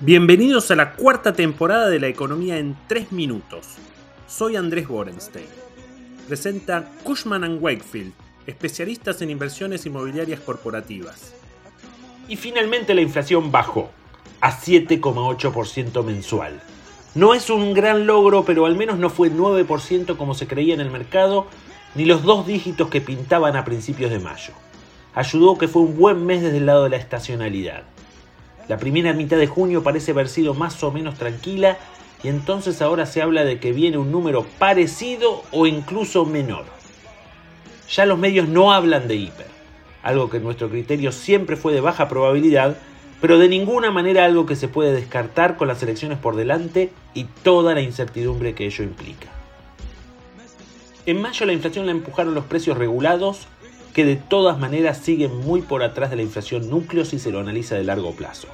Bienvenidos a la cuarta temporada de la economía en 3 minutos. Soy Andrés Borenstein. Presenta Cushman ⁇ Wakefield, especialistas en inversiones inmobiliarias corporativas. Y finalmente la inflación bajó a 7,8% mensual. No es un gran logro, pero al menos no fue 9% como se creía en el mercado, ni los dos dígitos que pintaban a principios de mayo. Ayudó que fue un buen mes desde el lado de la estacionalidad. La primera mitad de junio parece haber sido más o menos tranquila y entonces ahora se habla de que viene un número parecido o incluso menor. Ya los medios no hablan de hiper, algo que en nuestro criterio siempre fue de baja probabilidad, pero de ninguna manera algo que se puede descartar con las elecciones por delante y toda la incertidumbre que ello implica. En mayo la inflación la empujaron los precios regulados que de todas maneras siguen muy por atrás de la inflación núcleo si se lo analiza de largo plazo.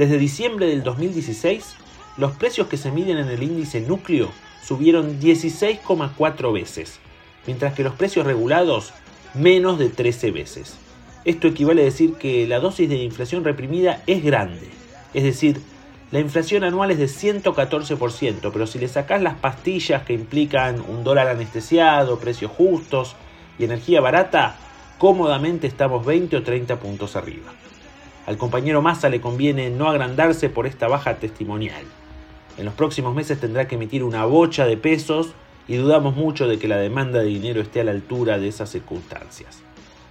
Desde diciembre del 2016, los precios que se miden en el índice núcleo subieron 16,4 veces, mientras que los precios regulados menos de 13 veces. Esto equivale a decir que la dosis de inflación reprimida es grande, es decir, la inflación anual es de 114%, pero si le sacás las pastillas que implican un dólar anestesiado, precios justos, y energía barata, cómodamente estamos 20 o 30 puntos arriba. Al compañero Massa le conviene no agrandarse por esta baja testimonial. En los próximos meses tendrá que emitir una bocha de pesos y dudamos mucho de que la demanda de dinero esté a la altura de esas circunstancias.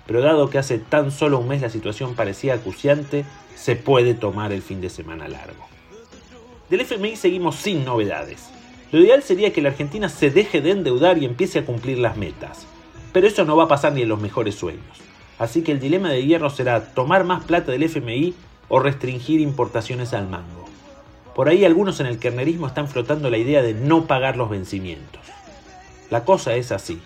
Pero dado que hace tan solo un mes la situación parecía acuciante, se puede tomar el fin de semana largo. Del FMI seguimos sin novedades. Lo ideal sería que la Argentina se deje de endeudar y empiece a cumplir las metas. Pero eso no va a pasar ni en los mejores sueños. Así que el dilema de hierro será tomar más plata del FMI o restringir importaciones al mango. Por ahí algunos en el kernerismo están flotando la idea de no pagar los vencimientos. La cosa es así.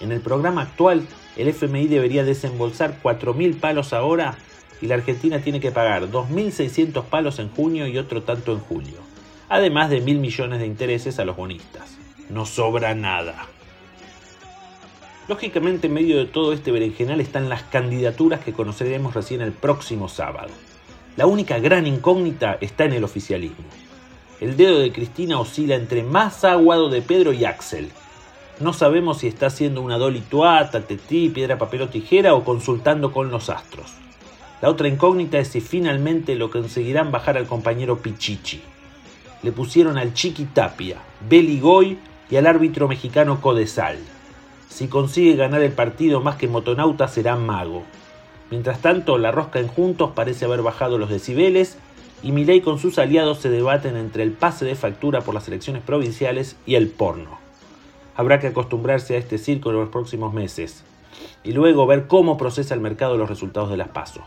En el programa actual, el FMI debería desembolsar 4.000 palos ahora y la Argentina tiene que pagar 2.600 palos en junio y otro tanto en julio, además de mil millones de intereses a los bonistas. No sobra nada. Lógicamente, en medio de todo este berenjenal están las candidaturas que conoceremos recién el próximo sábado. La única gran incógnita está en el oficialismo. El dedo de Cristina oscila entre más aguado de Pedro y Axel. No sabemos si está haciendo una dolituata, tetí, piedra, papel o tijera o consultando con los astros. La otra incógnita es si finalmente lo conseguirán bajar al compañero Pichichi. Le pusieron al Chiqui Tapia, Beligoy y al árbitro mexicano Codesal. Si consigue ganar el partido más que Motonauta será mago. Mientras tanto, la rosca en Juntos parece haber bajado los decibeles y Milei con sus aliados se debaten entre el pase de factura por las elecciones provinciales y el porno. Habrá que acostumbrarse a este circo en los próximos meses y luego ver cómo procesa el mercado los resultados de las pasos.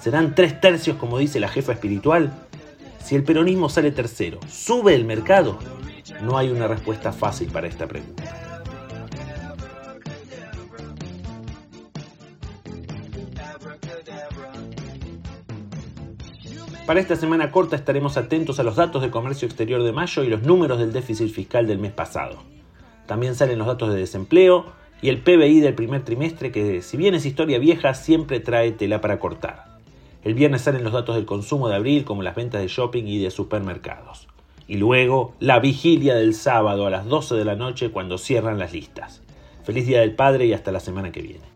¿Serán tres tercios como dice la jefa espiritual? Si el peronismo sale tercero, ¿sube el mercado? No hay una respuesta fácil para esta pregunta. Para esta semana corta estaremos atentos a los datos de comercio exterior de mayo y los números del déficit fiscal del mes pasado. También salen los datos de desempleo y el PBI del primer trimestre que, si bien es historia vieja, siempre trae tela para cortar. El viernes salen los datos del consumo de abril como las ventas de shopping y de supermercados. Y luego la vigilia del sábado a las 12 de la noche cuando cierran las listas. Feliz Día del Padre y hasta la semana que viene.